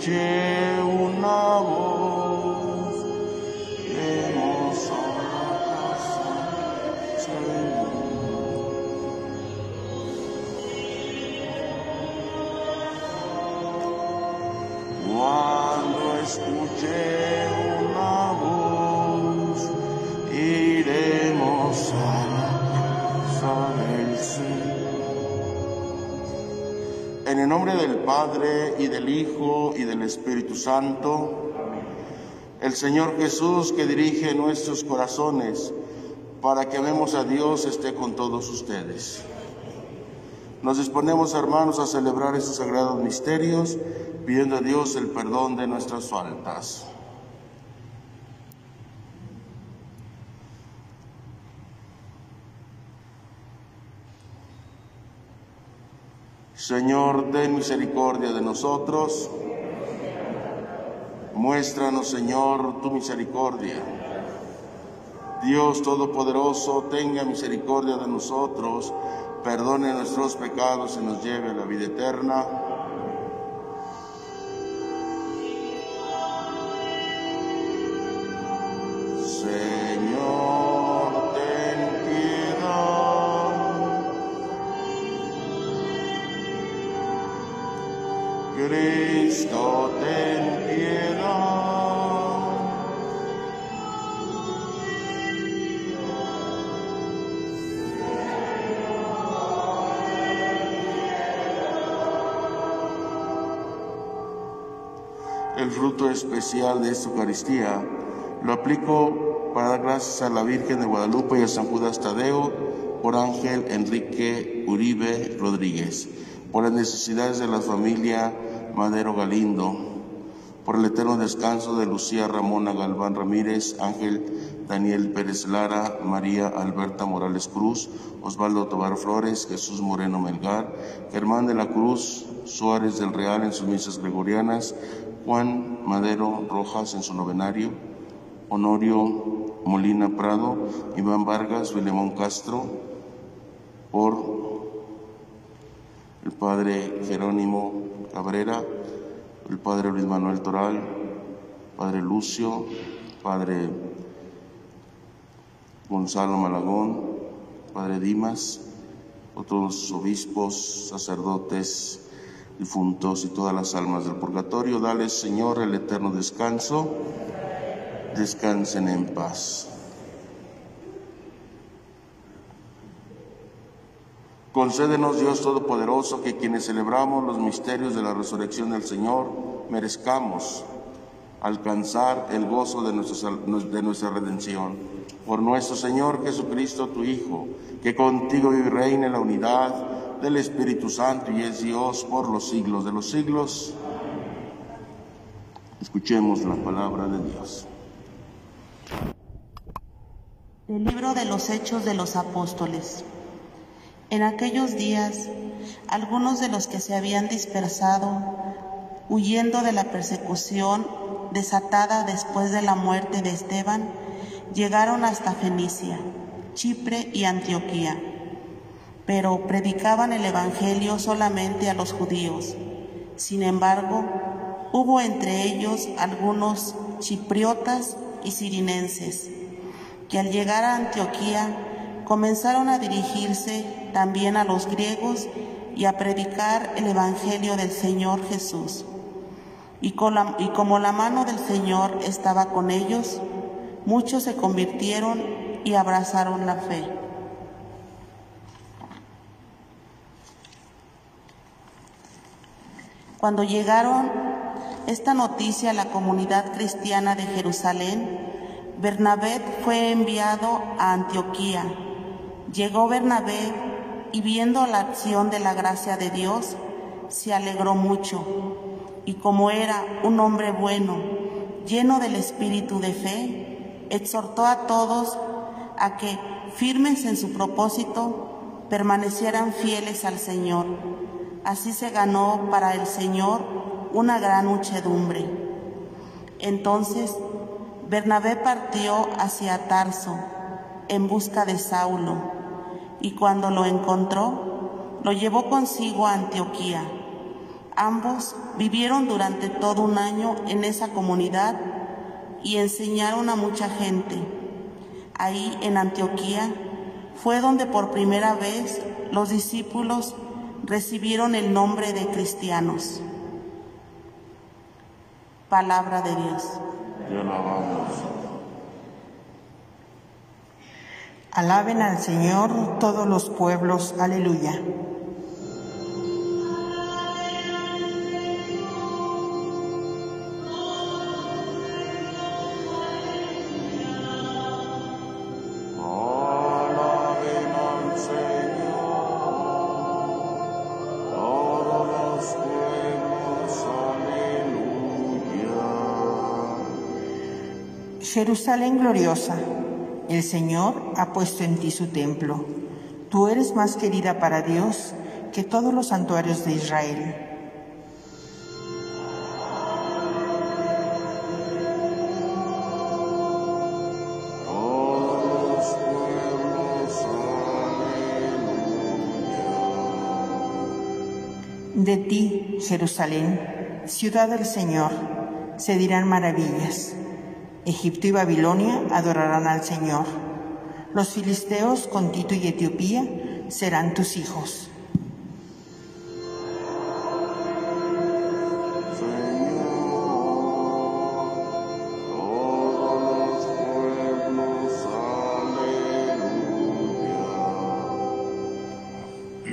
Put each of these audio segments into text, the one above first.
Jim. Padre y del Hijo y del Espíritu Santo, el Señor Jesús que dirige nuestros corazones para que amemos a Dios esté con todos ustedes. Nos disponemos, hermanos, a celebrar estos sagrados misterios, pidiendo a Dios el perdón de nuestras faltas. Señor, ten misericordia de nosotros. Muéstranos, Señor, tu misericordia. Dios Todopoderoso, tenga misericordia de nosotros, perdone nuestros pecados y nos lleve a la vida eterna. Fruto especial de esta Eucaristía lo aplico para dar gracias a la Virgen de Guadalupe y a San Judas Tadeo por Ángel Enrique Uribe Rodríguez, por las necesidades de la familia Madero Galindo, por el eterno descanso de Lucía Ramona Galván Ramírez, Ángel Daniel Pérez Lara, María Alberta Morales Cruz, Osvaldo Tobar Flores, Jesús Moreno Melgar, Germán de la Cruz, Suárez del Real en sus misas gregorianas, Juan Madero Rojas en su novenario, Honorio Molina Prado, Iván Vargas, Filemón Castro, por el padre Jerónimo Cabrera, el padre Luis Manuel Toral, padre Lucio, padre Gonzalo Malagón, padre Dimas, otros obispos, sacerdotes, difuntos y todas las almas del purgatorio. Dale, Señor, el eterno descanso. Descansen en paz. Concédenos, Dios Todopoderoso, que quienes celebramos los misterios de la resurrección del Señor, merezcamos alcanzar el gozo de nuestra, redención. Por nuestro Señor Jesucristo, tu Hijo, que contigo y reina en la unidad del Espíritu Santo y es Dios por los siglos de los siglos. Escuchemos la palabra de Dios. Del libro de los Hechos de los Apóstoles. En aquellos días, algunos de los que se habían dispersado, huyendo de la persecución desatada después de la muerte de Esteban, llegaron hasta Fenicia, Chipre y Antioquía, pero predicaban el Evangelio solamente a los judíos. Sin embargo, hubo entre ellos algunos chipriotas y sirinenses, que al llegar a Antioquía comenzaron a dirigirse también a los griegos y a predicar el Evangelio del Señor Jesús. Y, y como la mano del Señor estaba con ellos, muchos se convirtieron y abrazaron la fe. Cuando llegaron esta noticia a la comunidad cristiana de Jerusalén, Bernabé fue enviado a Antioquía. Llegó Bernabé y viendo la acción de la gracia de Dios, se alegró mucho. Y como era un hombre bueno, lleno del espíritu de fe, exhortó a todos a que, firmes en su propósito, permanecieran fieles al Señor. Así se ganó para el Señor una gran muchedumbre. Entonces Bernabé partió hacia Tarso en busca de Saulo y cuando lo encontró, lo llevó consigo a Antioquía. Ambos vivieron durante todo un año en esa comunidad y enseñaron a mucha gente. Ahí en Antioquía fue donde por primera vez los discípulos recibieron el nombre de cristianos. Palabra de Dios. Te alabamos. Alaben al Señor todos los pueblos. Aleluya. Jerusalén gloriosa, el Señor ha puesto en ti su templo. Tú eres más querida para Dios que todos los santuarios de Israel. De ti, Jerusalén, ciudad del Señor, se dirán maravillas. Egipto y Babilonia adorarán al Señor. Los filisteos con Tito y Etiopía serán tus hijos.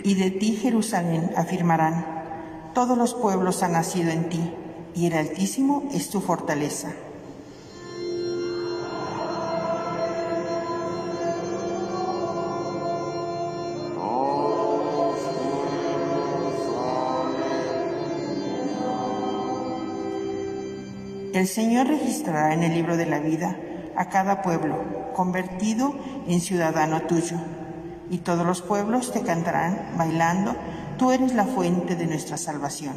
Y de ti, Jerusalén, afirmarán, todos los pueblos han nacido en ti, y el Altísimo es tu fortaleza. El Señor registrará en el libro de la vida a cada pueblo, convertido en ciudadano tuyo. Y todos los pueblos te cantarán bailando, tú eres la fuente de nuestra salvación.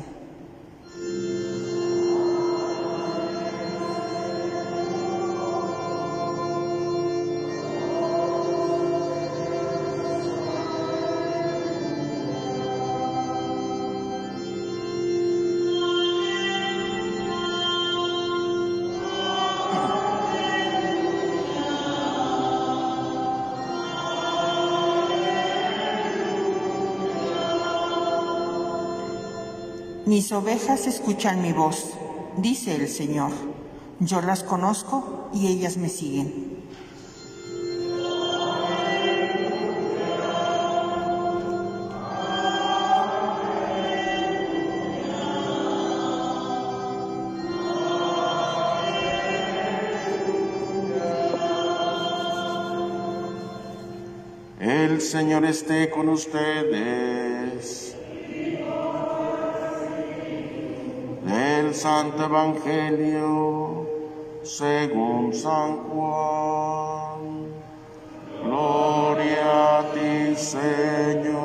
Mis ovejas escuchan mi voz, dice el Señor. Yo las conozco y ellas me siguen. El Señor esté con ustedes. Del Santo Evangelio según San Juan. Gloria a ti, Señor.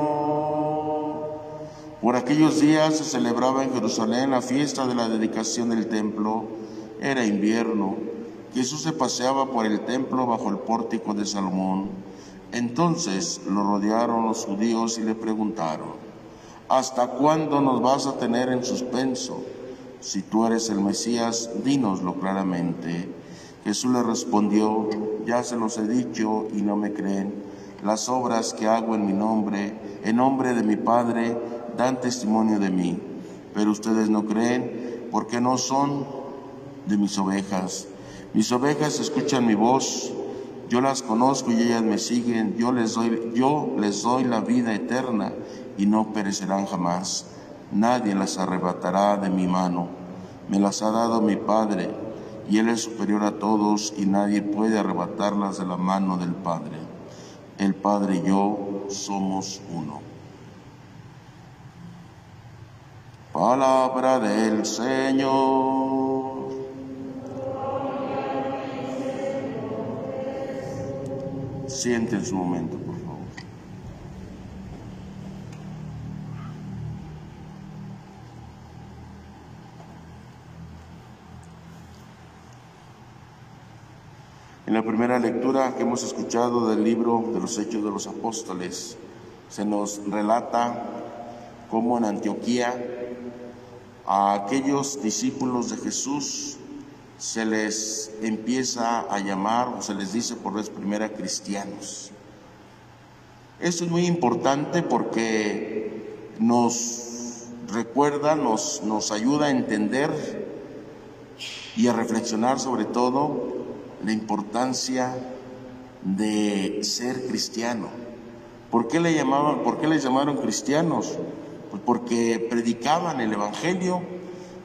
Por aquellos días se celebraba en Jerusalén la fiesta de la dedicación del templo. Era invierno. Jesús se paseaba por el templo bajo el pórtico de Salomón. Entonces lo rodearon los judíos y le preguntaron, ¿hasta cuándo nos vas a tener en suspenso? Si tú eres el Mesías, dínoslo claramente. Jesús le respondió, ya se los he dicho y no me creen. Las obras que hago en mi nombre, en nombre de mi Padre, dan testimonio de mí. Pero ustedes no creen porque no son de mis ovejas. Mis ovejas escuchan mi voz, yo las conozco y ellas me siguen, yo les doy, yo les doy la vida eterna y no perecerán jamás. Nadie las arrebatará de mi mano. Me las ha dado mi Padre, y Él es superior a todos, y nadie puede arrebatarlas de la mano del Padre. El Padre y yo somos uno. Palabra del Señor. Siente en su momento, En la primera lectura que hemos escuchado del libro de los Hechos de los Apóstoles, se nos relata cómo en Antioquía a aquellos discípulos de Jesús se les empieza a llamar o se les dice por vez primera cristianos. Esto es muy importante porque nos recuerda, nos, nos ayuda a entender y a reflexionar sobre todo la importancia de ser cristiano. ¿Por qué, le llamaban, ¿Por qué les llamaron cristianos? Pues porque predicaban el Evangelio,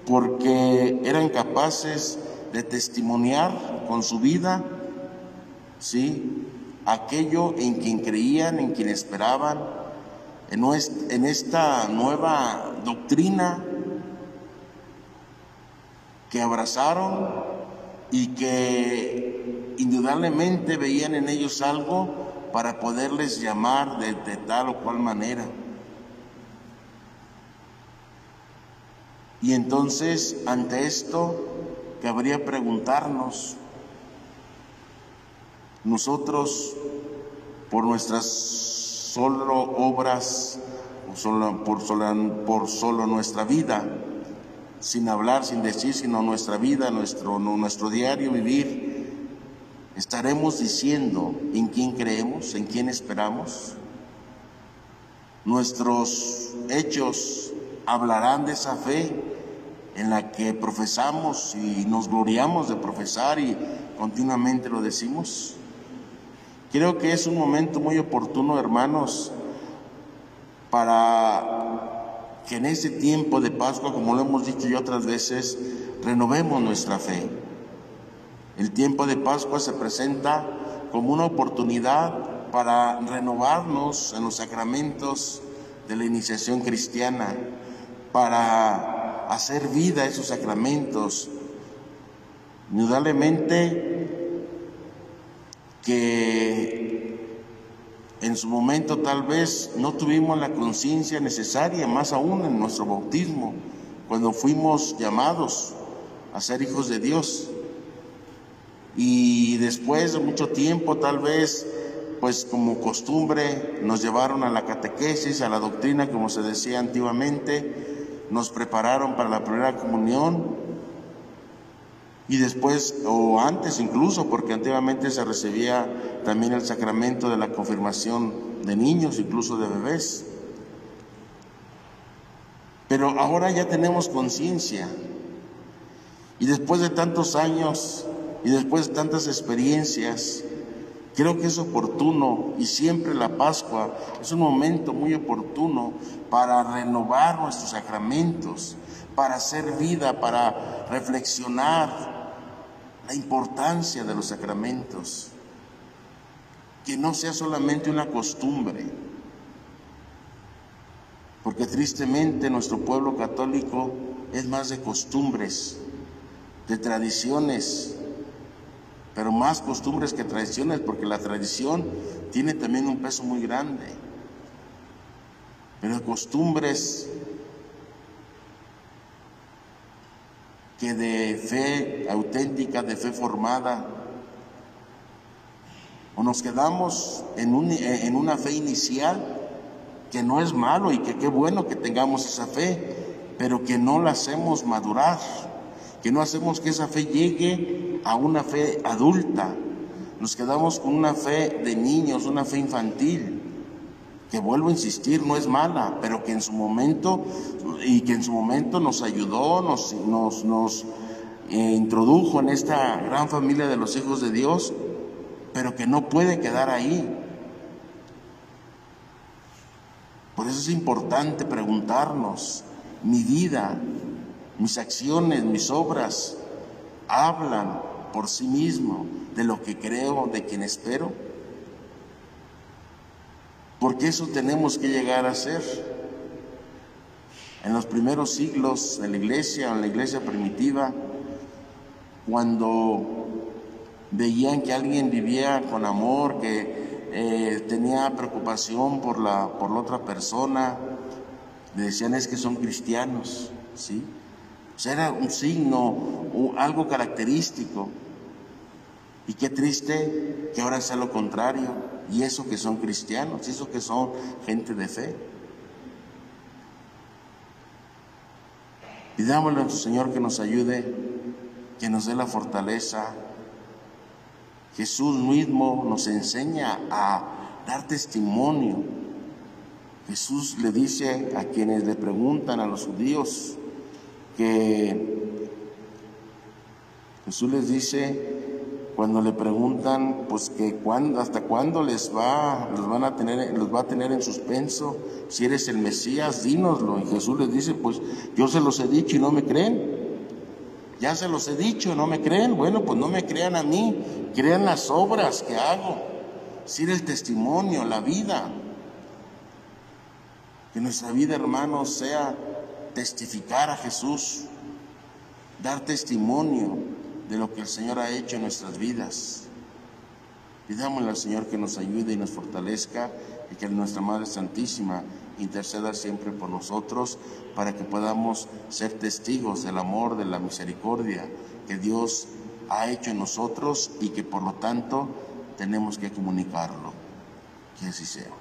porque eran capaces de testimoniar con su vida, ¿sí? Aquello en quien creían, en quien esperaban, en esta nueva doctrina que abrazaron y que indudablemente veían en ellos algo para poderles llamar de, tal o cual manera. Y entonces, ante esto, cabría preguntarnos, nosotros, por nuestras solo obras, solo, por, por solo nuestra vida, sin hablar, sin decir, sino nuestra vida, nuestro, nuestro diario vivir, estaremos diciendo en quién creemos, en quién esperamos. Nuestros hechos hablarán de esa fe en la que profesamos y nos gloriamos de profesar y continuamente lo decimos. Creo que es un momento muy oportuno, hermanos, para que en ese tiempo de Pascua, como lo hemos dicho ya otras veces, renovemos nuestra fe. El tiempo de Pascua se presenta como una oportunidad para renovarnos en los sacramentos de la iniciación cristiana, para hacer vida a esos sacramentos. Indudablemente que en su momento tal vez no tuvimos la conciencia necesaria, más aún en nuestro bautismo, cuando fuimos llamados a ser hijos de Dios. Y después de mucho tiempo tal vez, pues como costumbre, nos llevaron a la catequesis, a la doctrina, como se decía antiguamente, nos prepararon para la primera comunión, y después, o antes incluso, porque antiguamente se recibía también el sacramento de la confirmación de niños, incluso de bebés. Pero ahora ya tenemos conciencia. Y después de tantos años y después de tantas experiencias, creo que es oportuno y siempre la Pascua es un momento muy oportuno para renovar nuestros sacramentos, para hacer vida, para reflexionar, la importancia de los sacramentos, que no sea solamente una costumbre, porque tristemente nuestro pueblo católico es más de costumbres, de tradiciones, pero más costumbres que tradiciones, porque la tradición tiene también un peso muy grande, pero costumbres que de fe auténtica, de fe formada, o nos quedamos en, en una fe inicial, que no es malo y que qué bueno que tengamos esa fe, pero que no la hacemos madurar, que no hacemos que esa fe llegue a una fe adulta. Nos quedamos con una fe de niños, una fe infantil que vuelvo a insistir, no es mala, pero que en su momento, y que en su momento nos ayudó, nos, nos, nos eh, introdujo en esta gran familia de los hijos de Dios, pero que no puede quedar ahí. Por eso es importante preguntarnos, mi vida, mis acciones, mis obras, hablan por sí mismo de lo que creo, de quien espero porque eso tenemos que llegar a ser. En los primeros siglos de la iglesia, en la iglesia primitiva, cuando veían que alguien vivía con amor, que eh, tenía preocupación por la, por otra persona, le decían es que son cristianos, ¿sí? O sea, era un signo, algo característico. Y qué triste que ahora sea lo contrario, y eso que son cristianos, y eso que son gente de fe. Pidámosle a nuestro Señor que nos ayude, que nos dé la fortaleza. Jesús mismo nos enseña a dar testimonio. Jesús le dice a quienes le preguntan a los judíos que Jesús les dice cuando le preguntan pues que cuándo, hasta cuándo les va, los van a tener, los va a tener en suspenso, si eres el Mesías, dínoslo. Y Jesús les dice, pues yo se los he dicho y no me creen. Ya se los he dicho, no me creen. Bueno, pues no me crean a mí, crean las obras que hago. Si el testimonio, la vida. Que nuestra vida, hermanos, sea testificar a Jesús, dar testimonio de lo que el Señor ha hecho en nuestras vidas. Pidámosle al Señor que nos ayude y nos fortalezca y que nuestra Madre Santísima interceda siempre por nosotros para que podamos ser testigos del amor, de la misericordia que Dios ha hecho en nosotros y que por lo tanto tenemos que comunicarlo. Que así sea.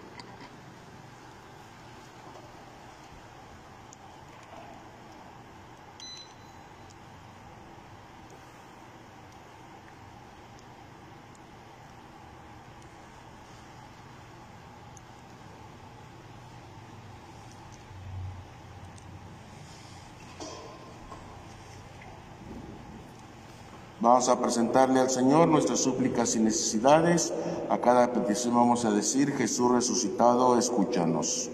Vamos a presentarle al Señor nuestras súplicas y necesidades. A cada petición vamos a decir, Jesús resucitado, escúchanos.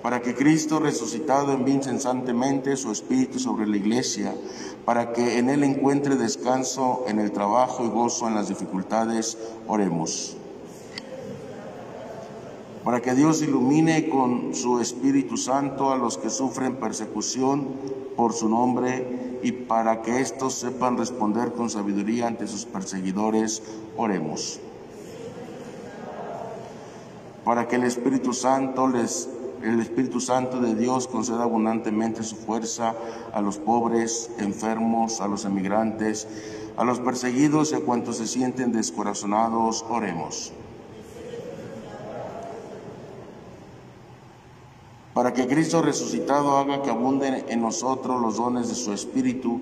Para que Cristo resucitado envíe incesantemente su Espíritu sobre la Iglesia, para que en Él encuentre descanso en el trabajo y gozo en las dificultades, oremos para que Dios ilumine con su Espíritu Santo a los que sufren persecución por su nombre y para que éstos sepan responder con sabiduría ante sus perseguidores, oremos. Para que el Espíritu Santo les el Espíritu Santo de Dios conceda abundantemente su fuerza a los pobres, enfermos, a los emigrantes, a los perseguidos y a cuantos se sienten descorazonados, oremos. Para que Cristo resucitado haga que abunden en nosotros los dones de su Espíritu,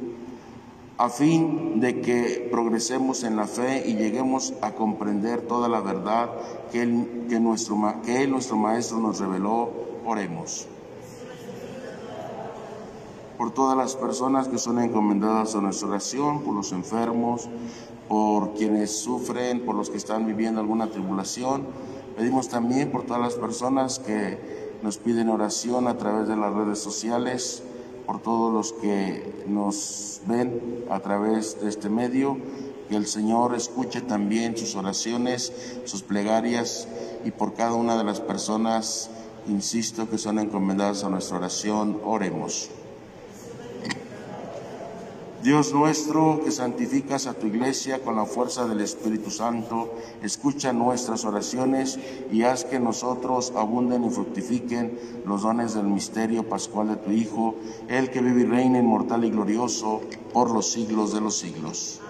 a fin de que progresemos en la fe y lleguemos a comprender toda la verdad que Él, nuestro, nuestro Maestro, nos reveló. Oremos. Por todas las personas que son encomendadas a nuestra oración, por los enfermos, por quienes sufren, por los que están viviendo alguna tribulación, pedimos también por todas las personas que nos piden oración a través de las redes sociales, por todos los que nos ven a través de este medio, que el Señor escuche también sus oraciones, sus plegarias y por cada una de las personas, insisto, que son encomendadas a nuestra oración, oremos. Dios nuestro, que santificas a tu iglesia con la fuerza del Espíritu Santo, escucha nuestras oraciones y haz que nosotros abunden y fructifiquen los dones del misterio pascual de tu Hijo, el que vive y reina inmortal y glorioso por los siglos de los siglos.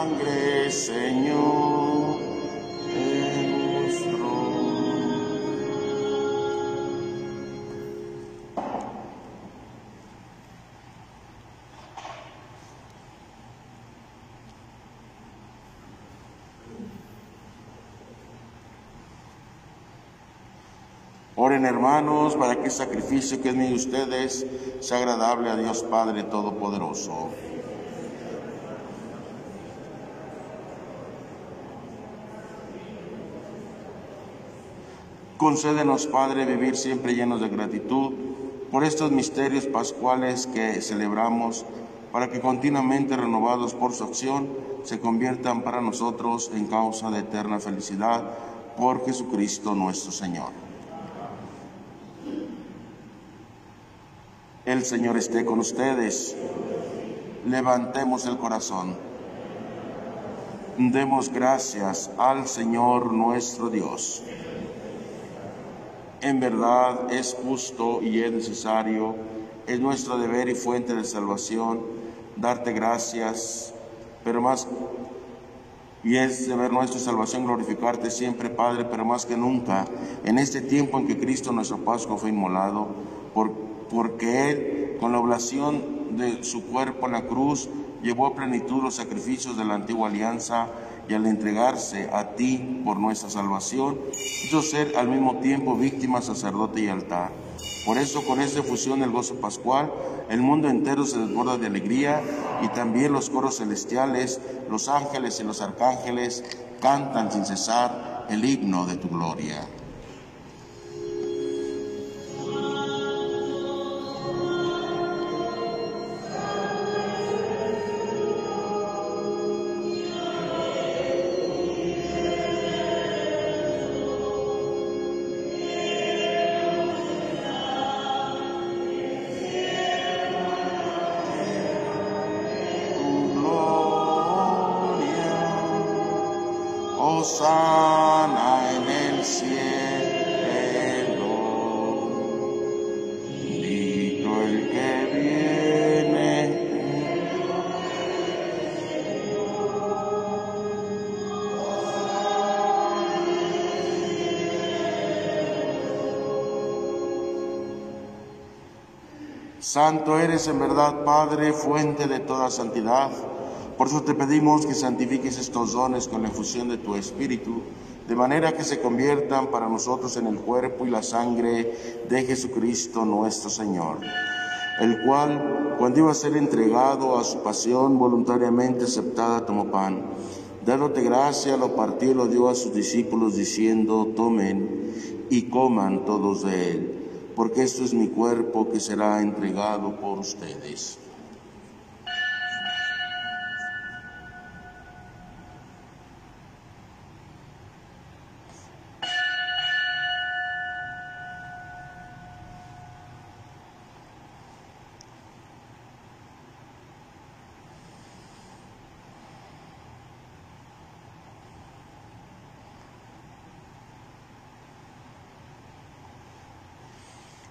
Sangre, Señor, nuestro. Oren hermanos para que el sacrificio que es de ustedes sea agradable a Dios Padre Todopoderoso. Concédenos, Padre, vivir siempre llenos de gratitud por estos misterios pascuales que celebramos, para que continuamente renovados por su acción se conviertan para nosotros en causa de eterna felicidad por Jesucristo nuestro Señor. El Señor esté con ustedes. Levantemos el corazón. Demos gracias al Señor nuestro Dios. En verdad es justo y es necesario, es nuestro deber y fuente de salvación darte gracias, pero más, y es deber nuestra salvación glorificarte siempre, Padre, pero más que nunca, en este tiempo en que Cristo nuestro Pascua fue inmolado, por, porque Él, con la oblación de su cuerpo en la cruz, llevó a plenitud los sacrificios de la antigua alianza, y al entregarse a ti por nuestra salvación, hizo ser al mismo tiempo víctima, sacerdote y altar. Por eso, con esta fusión del gozo pascual, el mundo entero se desborda de alegría y también los coros celestiales, los ángeles y los arcángeles cantan sin cesar el himno de tu gloria. Sana en el cielo. Bendito el que viene. Santo eres en verdad, Padre, fuente de toda santidad. Por eso te pedimos que santifiques estos dones con la efusión de tu Espíritu, de manera que se conviertan para nosotros en el cuerpo y la sangre de Jesucristo nuestro Señor, el cual, cuando iba a ser entregado a su pasión voluntariamente aceptada, tomó pan. Dándote gracia, lo partió y lo dio a sus discípulos, diciendo, tomen y coman todos de él, porque esto es mi cuerpo que será entregado por ustedes.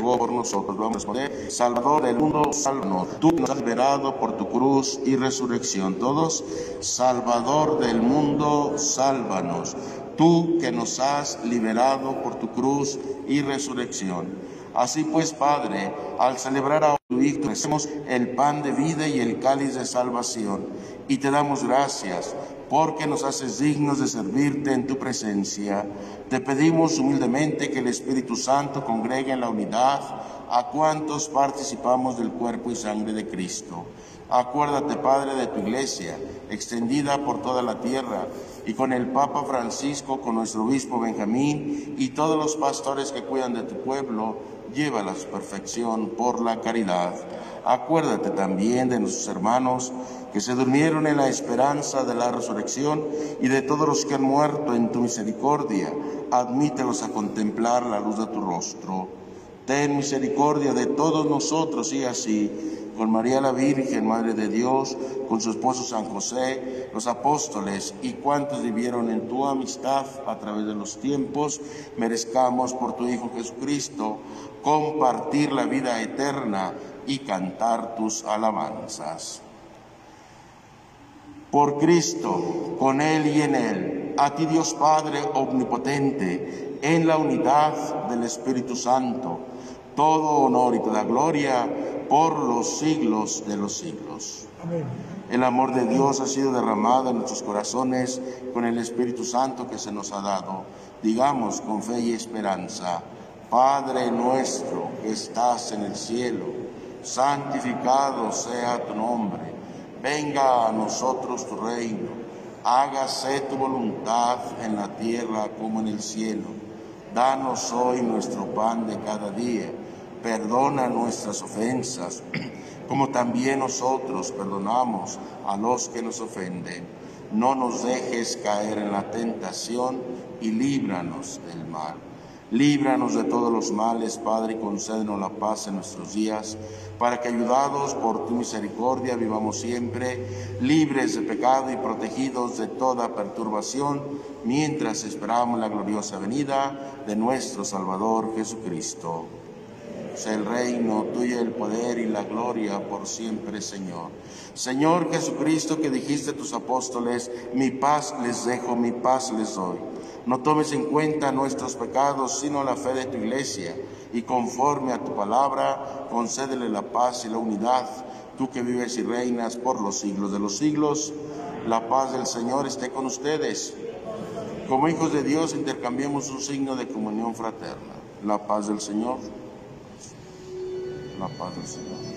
Por nosotros. Salvador del mundo, sálvanos. Tú nos has liberado por tu cruz y resurrección. Todos, Salvador del mundo, sálvanos. Tú que nos has liberado por tu cruz y resurrección. Así pues, Padre, al celebrar a tu Hijo, hacemos el pan de vida y el cáliz de salvación. Y te damos gracias porque nos haces dignos de servirte en tu presencia. Te pedimos humildemente que el Espíritu Santo congregue en la unidad a cuantos participamos del cuerpo y sangre de Cristo. Acuérdate, Padre, de tu iglesia, extendida por toda la tierra, y con el Papa Francisco, con nuestro obispo Benjamín y todos los pastores que cuidan de tu pueblo, llévala a su perfección por la caridad. Acuérdate también de nuestros hermanos que se durmieron en la esperanza de la resurrección y de todos los que han muerto en tu misericordia. Admítelos a contemplar la luz de tu rostro. Ten misericordia de todos nosotros y así con María la Virgen, Madre de Dios, con su esposo San José, los apóstoles y cuantos vivieron en tu amistad a través de los tiempos, merezcamos por tu Hijo Jesucristo compartir la vida eterna y cantar tus alabanzas. Por Cristo, con Él y en Él, a ti Dios Padre Omnipotente, en la unidad del Espíritu Santo, todo honor y toda gloria por los siglos de los siglos. El amor de Dios ha sido derramado en nuestros corazones con el Espíritu Santo que se nos ha dado. Digamos con fe y esperanza, Padre nuestro que estás en el cielo, santificado sea tu nombre, venga a nosotros tu reino, hágase tu voluntad en la tierra como en el cielo. Danos hoy nuestro pan de cada día perdona nuestras ofensas, como también nosotros perdonamos a los que nos ofenden. No nos dejes caer en la tentación y líbranos del mal. Líbranos de todos los males, Padre, y concédenos la paz en nuestros días, para que ayudados por tu misericordia vivamos siempre libres de pecado y protegidos de toda perturbación, mientras esperamos la gloriosa venida de nuestro Salvador Jesucristo sea el reino, tuyo el poder y la gloria por siempre, Señor. Señor Jesucristo, que dijiste a tus apóstoles, mi paz les dejo, mi paz les doy. No tomes en cuenta nuestros pecados, sino la fe de tu iglesia, y conforme a tu palabra, concédele la paz y la unidad, tú que vives y reinas por los siglos de los siglos. La paz del Señor esté con ustedes. Como hijos de Dios intercambiemos un signo de comunión fraterna. La paz del Señor la paz del Señor.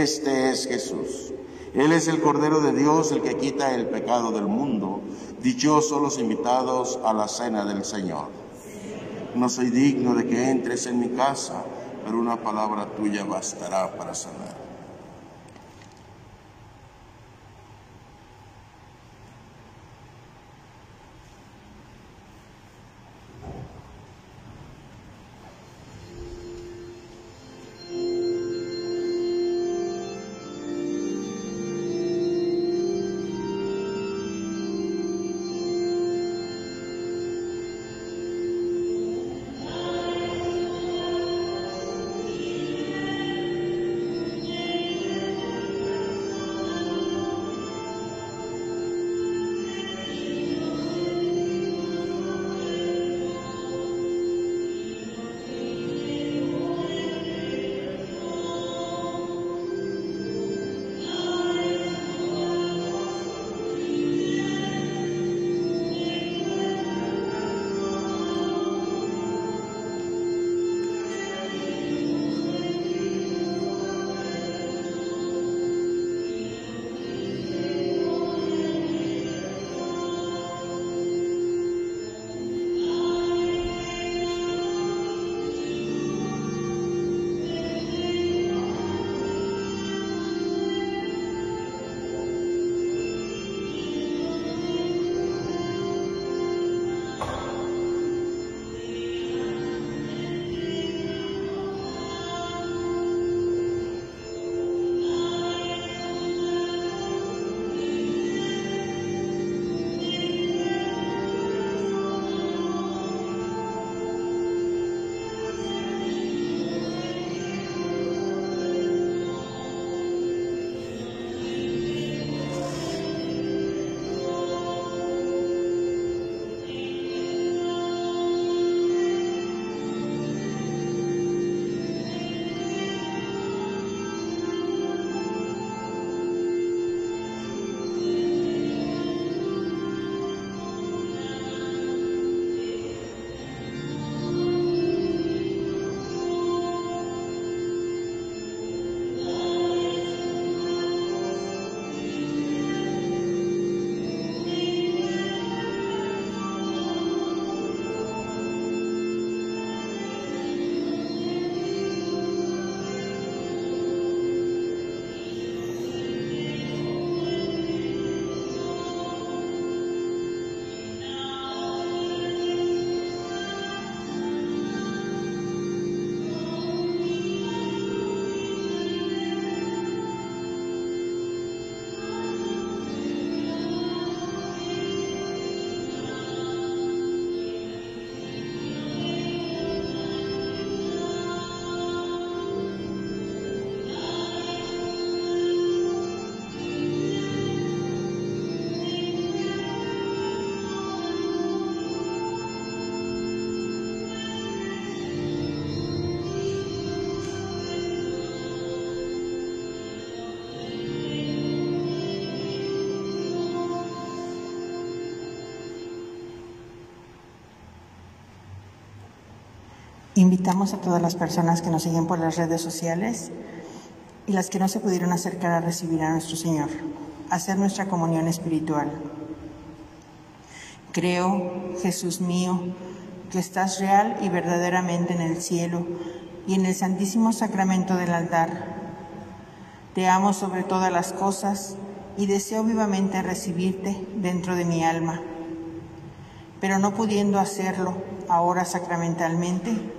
Este es Jesús. Él es el Cordero de Dios, el que quita el pecado del mundo. Dichosos los invitados a la cena del Señor. No soy digno de que entres en mi casa, pero una palabra tuya bastará para sanar. Invitamos a todas las personas que nos siguen por las redes sociales y las que no se pudieron acercar a recibir a nuestro Señor, a hacer nuestra comunión espiritual. Creo, Jesús mío, que estás real y verdaderamente en el cielo y en el santísimo sacramento del altar. Te amo sobre todas las cosas y deseo vivamente recibirte dentro de mi alma. Pero no pudiendo hacerlo ahora sacramentalmente,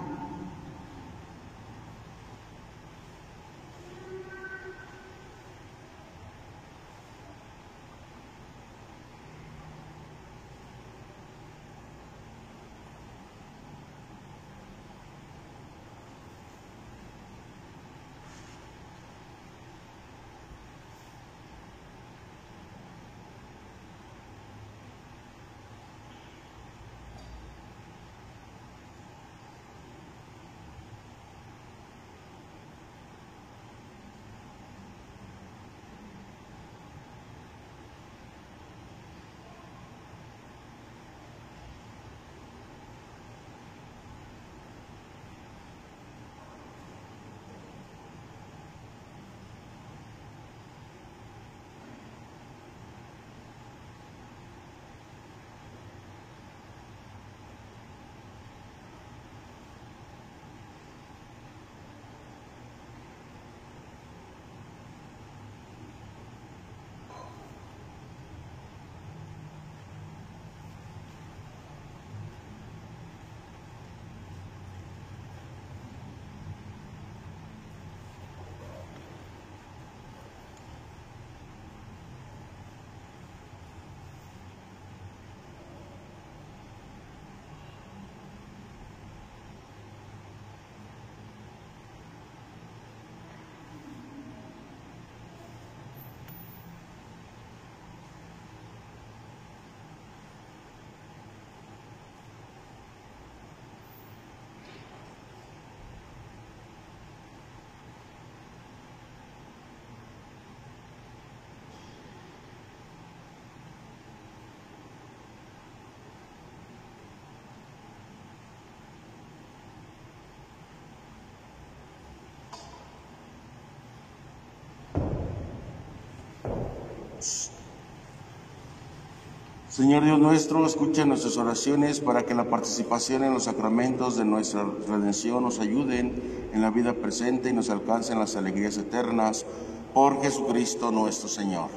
Señor Dios nuestro, escucha nuestras oraciones para que la participación en los sacramentos de nuestra redención nos ayuden en la vida presente y nos alcancen las alegrías eternas por Jesucristo nuestro Señor.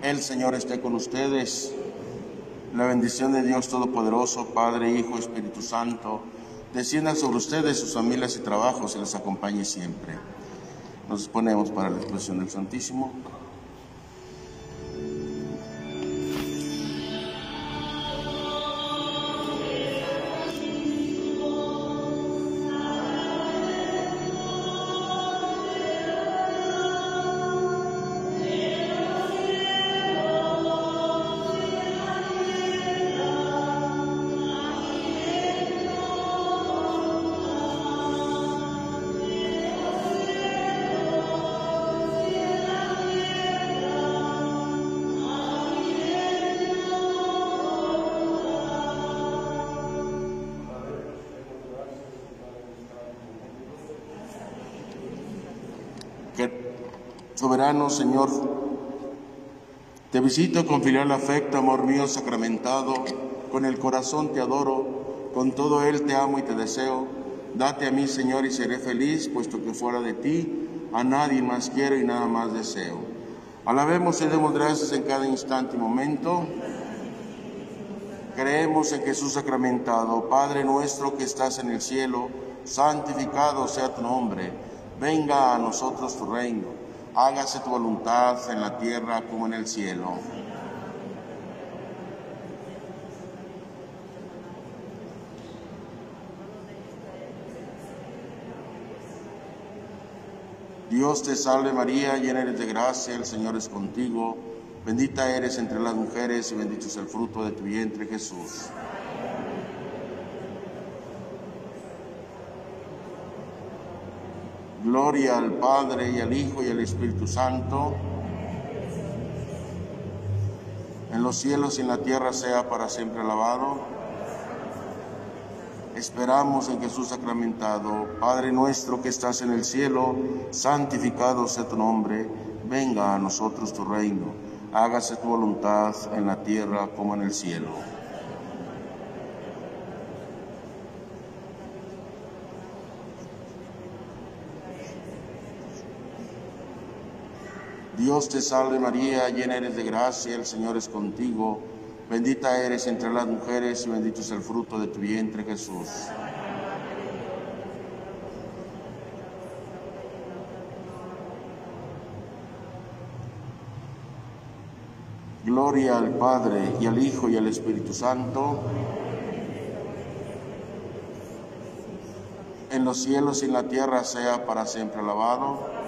El Señor esté con ustedes. La bendición de Dios Todopoderoso, Padre, Hijo, Espíritu Santo, descienda sobre ustedes, sus familias y trabajos y les acompañe siempre. Nos disponemos para la expresión del Santísimo. Señor, te visito con filial afecto, amor mío sacramentado, con el corazón te adoro, con todo él te amo y te deseo. Date a mí, Señor, y seré feliz, puesto que fuera de ti a nadie más quiero y nada más deseo. Alabemos y demos gracias en cada instante y momento. Creemos en Jesús sacramentado, Padre nuestro que estás en el cielo, santificado sea tu nombre, venga a nosotros tu reino hágase tu voluntad en la tierra como en el cielo. Dios te salve María, llena eres de gracia, el Señor es contigo, bendita eres entre las mujeres y bendito es el fruto de tu vientre Jesús. Gloria al Padre y al Hijo y al Espíritu Santo. En los cielos y en la tierra sea para siempre alabado. Esperamos en Jesús sacramentado. Padre nuestro que estás en el cielo, santificado sea tu nombre. Venga a nosotros tu reino. Hágase tu voluntad en la tierra como en el cielo. Dios te salve María, llena eres de gracia, el Señor es contigo. Bendita eres entre las mujeres y bendito es el fruto de tu vientre Jesús. Gloria al Padre y al Hijo y al Espíritu Santo. En los cielos y en la tierra sea para siempre alabado.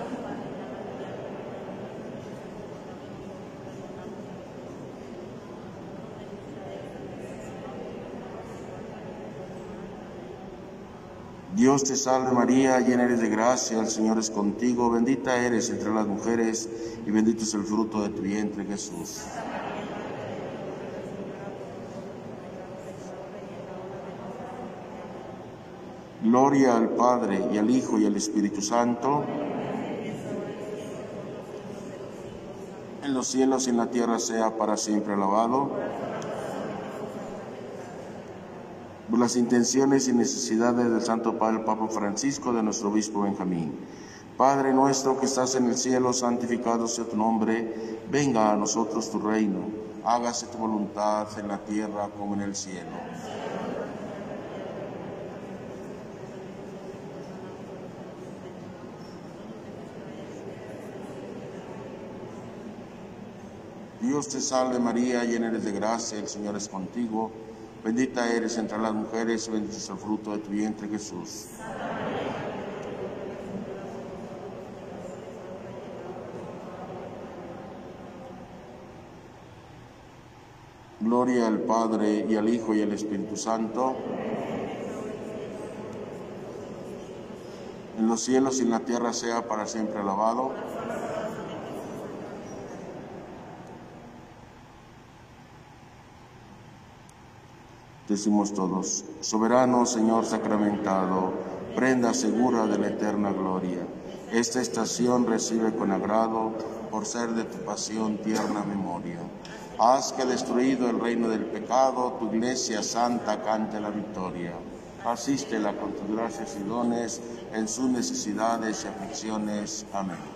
Dios te salve María, llena eres de gracia, el Señor es contigo, bendita eres entre las mujeres y bendito es el fruto de tu vientre Jesús. Gloria al Padre y al Hijo y al Espíritu Santo. En los cielos y en la tierra sea para siempre alabado. Las intenciones y necesidades del Santo Padre Papa Francisco, de nuestro Obispo Benjamín. Padre nuestro que estás en el cielo, santificado sea tu nombre, venga a nosotros tu reino, hágase tu voluntad en la tierra como en el cielo. Dios te salve María, llena eres de gracia, el Señor es contigo, bendita eres entre las mujeres bendito es el fruto de tu vientre Jesús. Gloria al Padre y al Hijo y al Espíritu Santo. En los cielos y en la tierra sea para siempre alabado. Decimos todos, soberano Señor sacramentado, prenda segura de la eterna gloria. Esta estación recibe con agrado por ser de tu pasión tierna memoria. Haz que destruido el reino del pecado, tu iglesia santa cante la victoria. Asístela con tus gracias y dones en sus necesidades y aflicciones. Amén.